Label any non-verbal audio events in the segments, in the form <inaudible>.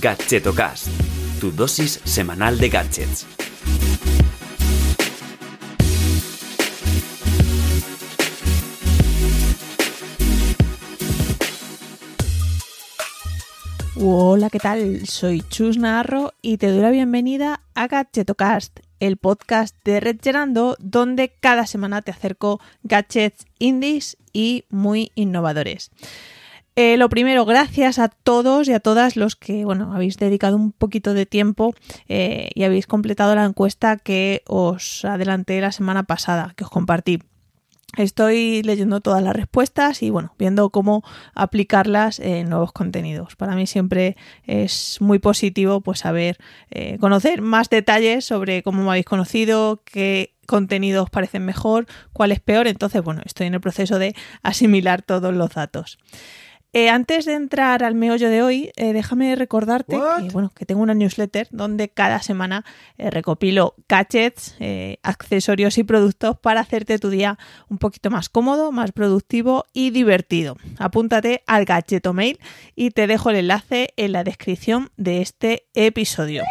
Gadgetocast, tu dosis semanal de gadgets. Hola, ¿qué tal? Soy Chus Narro y te doy la bienvenida a Gadgetocast, el podcast de Red Gerando, donde cada semana te acerco gadgets indies y muy innovadores. Eh, lo primero, gracias a todos y a todas los que bueno, habéis dedicado un poquito de tiempo eh, y habéis completado la encuesta que os adelanté la semana pasada, que os compartí. Estoy leyendo todas las respuestas y bueno, viendo cómo aplicarlas en nuevos contenidos. Para mí siempre es muy positivo pues saber eh, conocer más detalles sobre cómo me habéis conocido, qué contenidos os parecen mejor, cuál es peor. Entonces, bueno, estoy en el proceso de asimilar todos los datos. Eh, antes de entrar al meollo de hoy, eh, déjame recordarte que, bueno, que tengo una newsletter donde cada semana eh, recopilo gadgets, accesorios y productos para hacerte tu día un poquito más cómodo, más productivo y divertido. Apúntate al Gadgeto Mail y te dejo el enlace en la descripción de este episodio.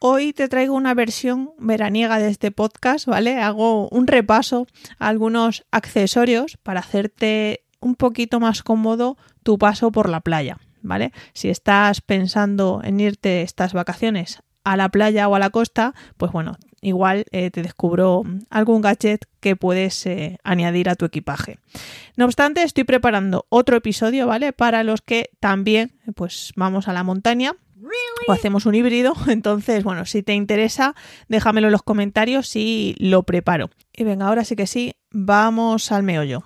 Hoy te traigo una versión veraniega de este podcast, ¿vale? Hago un repaso a algunos accesorios para hacerte un poquito más cómodo tu paso por la playa, ¿vale? Si estás pensando en irte estas vacaciones a la playa o a la costa, pues bueno, igual eh, te descubro algún gadget que puedes eh, añadir a tu equipaje. No obstante, estoy preparando otro episodio, ¿vale? Para los que también, pues vamos a la montaña. O hacemos un híbrido, <laughs> entonces, bueno, si te interesa, déjamelo en los comentarios y lo preparo. Y venga, ahora sí que sí, vamos al meollo.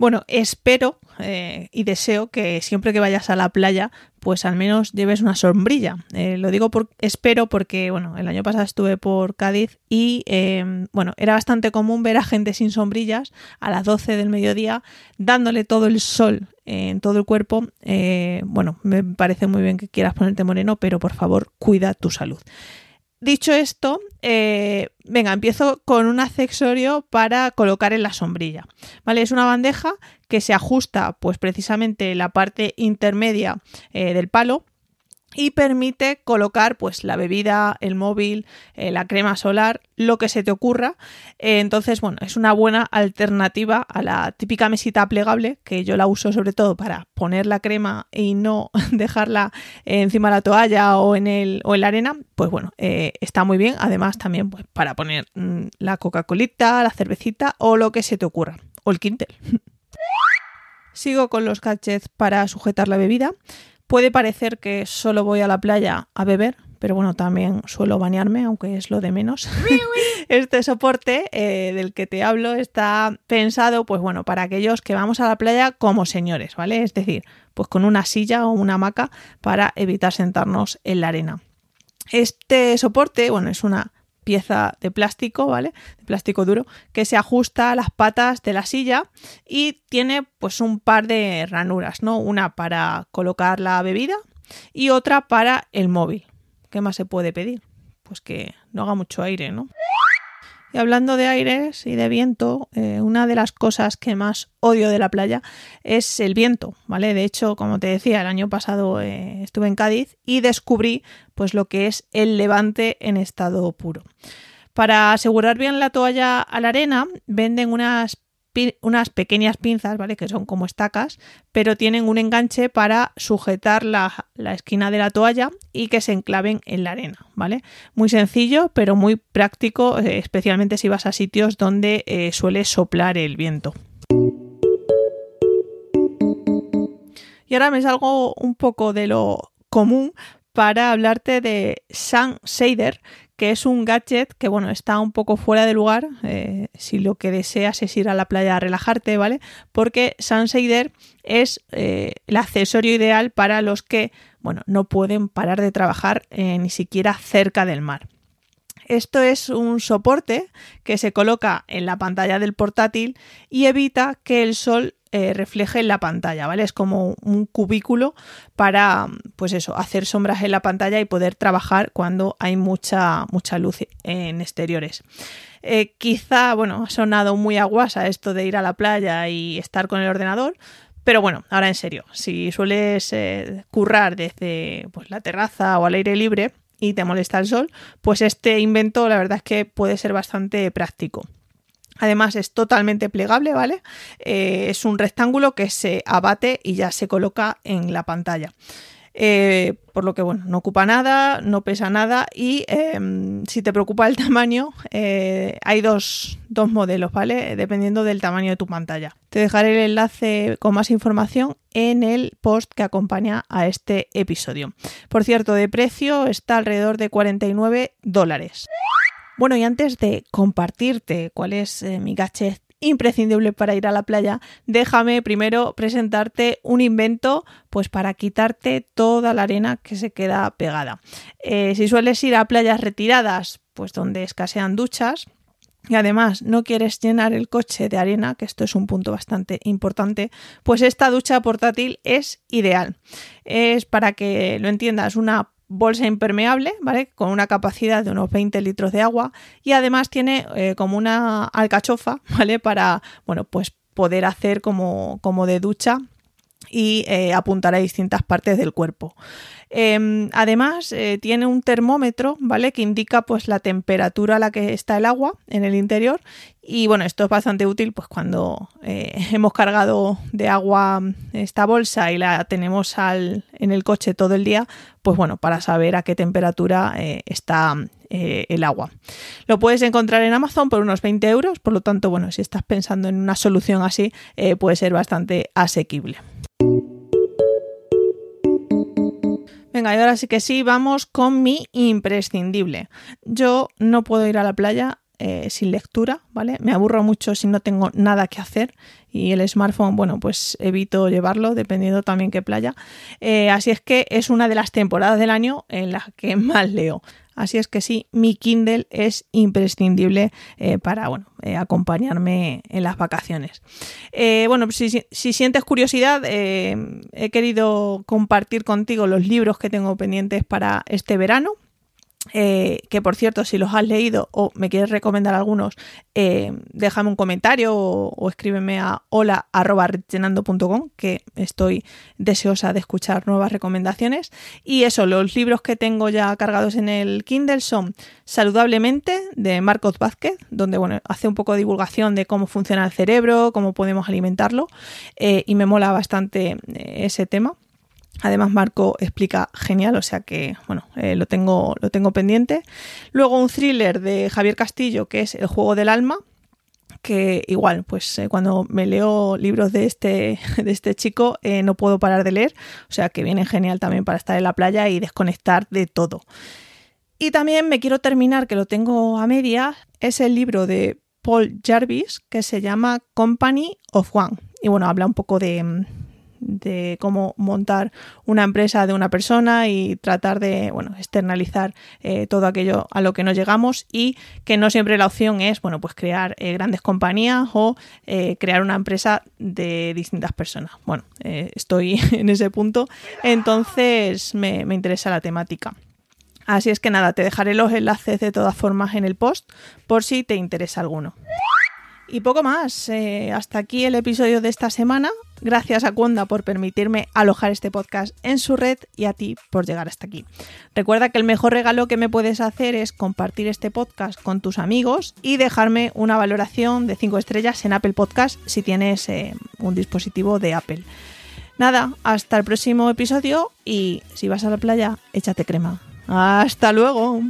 Bueno, espero eh, y deseo que siempre que vayas a la playa, pues al menos lleves una sombrilla. Eh, lo digo por espero porque, bueno, el año pasado estuve por Cádiz y, em, bueno, era bastante común ver a gente sin sombrillas a las 12 del mediodía dándole todo el sol en todo el cuerpo. Eh, bueno, me parece muy bien que quieras ponerte moreno, pero por favor, cuida tu salud. Dicho esto, eh, venga, empiezo con un accesorio para colocar en la sombrilla. ¿Vale? Es una bandeja que se ajusta, pues precisamente la parte intermedia eh, del palo y permite colocar pues la bebida, el móvil, eh, la crema solar, lo que se te ocurra. Eh, entonces, bueno, es una buena alternativa a la típica mesita plegable, que yo la uso sobre todo para poner la crema y no <laughs> dejarla encima de la toalla o en, el, o en la arena. Pues bueno, eh, está muy bien. Además, también pues, para poner mm, la Coca-Colita, la cervecita o lo que se te ocurra. O el Quintel. <laughs> Sigo con los gadgets para sujetar la bebida. Puede parecer que solo voy a la playa a beber, pero bueno, también suelo bañarme, aunque es lo de menos. <laughs> este soporte eh, del que te hablo está pensado, pues bueno, para aquellos que vamos a la playa como señores, ¿vale? Es decir, pues con una silla o una hamaca para evitar sentarnos en la arena. Este soporte, bueno, es una pieza de plástico, ¿vale? De plástico duro, que se ajusta a las patas de la silla y tiene pues un par de ranuras, ¿no? Una para colocar la bebida y otra para el móvil. ¿Qué más se puede pedir? Pues que no haga mucho aire, ¿no? Y hablando de aires y de viento, eh, una de las cosas que más odio de la playa es el viento, ¿vale? De hecho, como te decía, el año pasado eh, estuve en Cádiz y descubrí pues lo que es el levante en estado puro. Para asegurar bien la toalla a la arena, venden unas unas pequeñas pinzas, ¿vale? Que son como estacas, pero tienen un enganche para sujetar la, esquina de la toalla y que se enclaven en la arena, ¿vale? Muy sencillo, pero muy práctico, eh, especialmente si vas a sitios donde eh, suele soplar el viento. Y ahora me salgo un poco de lo común para hablarte de Sun Shader, que es un gadget que, bueno, está un poco fuera de lugar eh, si lo que deseas es ir a la playa a relajarte, ¿vale? Porque Sunsider es eh, el accesorio ideal para los que, bueno, no pueden parar de trabajar eh, ni siquiera cerca del mar. Esto es un soporte que se coloca en la pantalla del portátil y evita que el sol eh, refleje en la pantalla, ¿vale? Es como un cubículo para, pues eso, hacer sombras en la pantalla y poder trabajar cuando hay mucha, mucha luz en exteriores. Eh, quizá, bueno, ha sonado muy aguasa esto de ir a la playa y estar con el ordenador, Pero bueno, ahora en serio, si sueles eh, currar desde pues, la terraza o al aire libre y te molesta el sol, pues este invento la verdad es que puede ser bastante práctico. Además es totalmente plegable, ¿vale? Eh, es un rectángulo que se abate y ya se coloca en la pantalla. Eh, por lo que bueno, no ocupa nada, no pesa nada y em, si te preocupa el <laughs> tamaño, eh, hay dos, dos, modelos, ¿vale? Dependiendo del tamaño de tu pantalla. Te dejaré el enlace con más información en el post que acompaña a este episodio. Por cierto, de precio está alrededor de 49 dólares. Bueno, y antes de compartirte cuál es eh, mi gadget imprescindible para ir a la playa, déjame primero presentarte un invento pues para quitarte toda la arena que se queda pegada. Eh, si sueles ir a playas retiradas, pues donde escasean duchas, y además no quieres llenar el coche de arena, que esto es un punto bastante importante, pues esta ducha portátil es ideal. Es para que lo entiendas una bolsa impermeable, ¿vale? Con una capacidad de unos 20 litros de agua y además tiene eh, como una alcachofa, <laughs> ¿vale? Para, bueno, pues poder hacer como, como de ducha y eh, apuntar a distintas partes del cuerpo. Em, además, eh, tiene un termómetro, ¿vale? Que indica pues la temperatura a la que está el agua en el interior. Y bueno, esto es bastante útil pues cuando eh, <laughs> hemos cargado de agua esta bolsa y la tenemos en el coche todo el día, pues bueno, para saber a qué temperatura está el agua. Lo puedes encontrar en Amazon por unos 20 euros, por lo tanto, bueno, si estás pensando en una solución así, puede ser bastante asequible. Venga, y ahora sí que sí, vamos con mi imprescindible. Yo no puedo ir a la playa eh, sin lectura, ¿vale? Me aburro mucho si no tengo nada que hacer y el smartphone, bueno, pues evito llevarlo, dependiendo también qué playa. Eh, así es que es una de las temporadas del año en las que <laughs> más leo. Así es que sí, mi Kindle es imprescindible eh, para bueno, eh, acompañarme en las vacaciones. Eh, bueno, si, si, sientes curiosidad, he querido compartir contigo los libros que tengo pendientes para este verano. Eh, que por cierto, si los has leído o me quieres recomendar algunos, eh, déjame un comentario o, escríbeme a hola.rellenando.com que estoy deseosa de escuchar nuevas recomendaciones. Y eso, los libros que tengo ya cargados en el Kindle son Saludablemente de Marcos Vázquez, donde bueno, hace un poco de divulgación de cómo funciona el cerebro, cómo podemos alimentarlo, eh, y me mola bastante ese tema. Además, Marco explica genial, o sea que, bueno, eh, lo, tengo, lo tengo pendiente. Luego un thriller de Javier Castillo, que es El juego del alma, que igual, pues eh, cuando me leo libros de este, <laughs> de este chico eh, no puedo parar de leer, o sea que viene genial también para estar en la playa y desconectar de todo. Y también me quiero terminar, que lo tengo a media, es el libro de Paul Jarvis que se llama Company of One. Y bueno, habla un poco de, de cómo montar una empresa de una persona y tratar de bueno, externalizar eh, todo aquello a lo que no llegamos y que no siempre la opción es bueno, pues crear eh, grandes compañías o eh, crear una empresa de distintas personas. Bueno, estoy <laughs> en ese punto, entonces me, me interesa la temática. Así es que nada, te dejaré los enlaces de todas formas en el post por si te interesa alguno. Y poco más. Hasta aquí el episodio de esta semana. Gracias a Conda por permitirme alojar este podcast en su red y a ti por llegar hasta aquí. Recuerda que el mejor regalo que me puedes hacer es compartir este podcast con tus amigos y dejarme una valoración de 5 estrellas en Apple Podcast si tienes eh, un dispositivo de Apple. Nada, hasta el próximo episodio y si vas a la playa, échate crema. Hasta luego.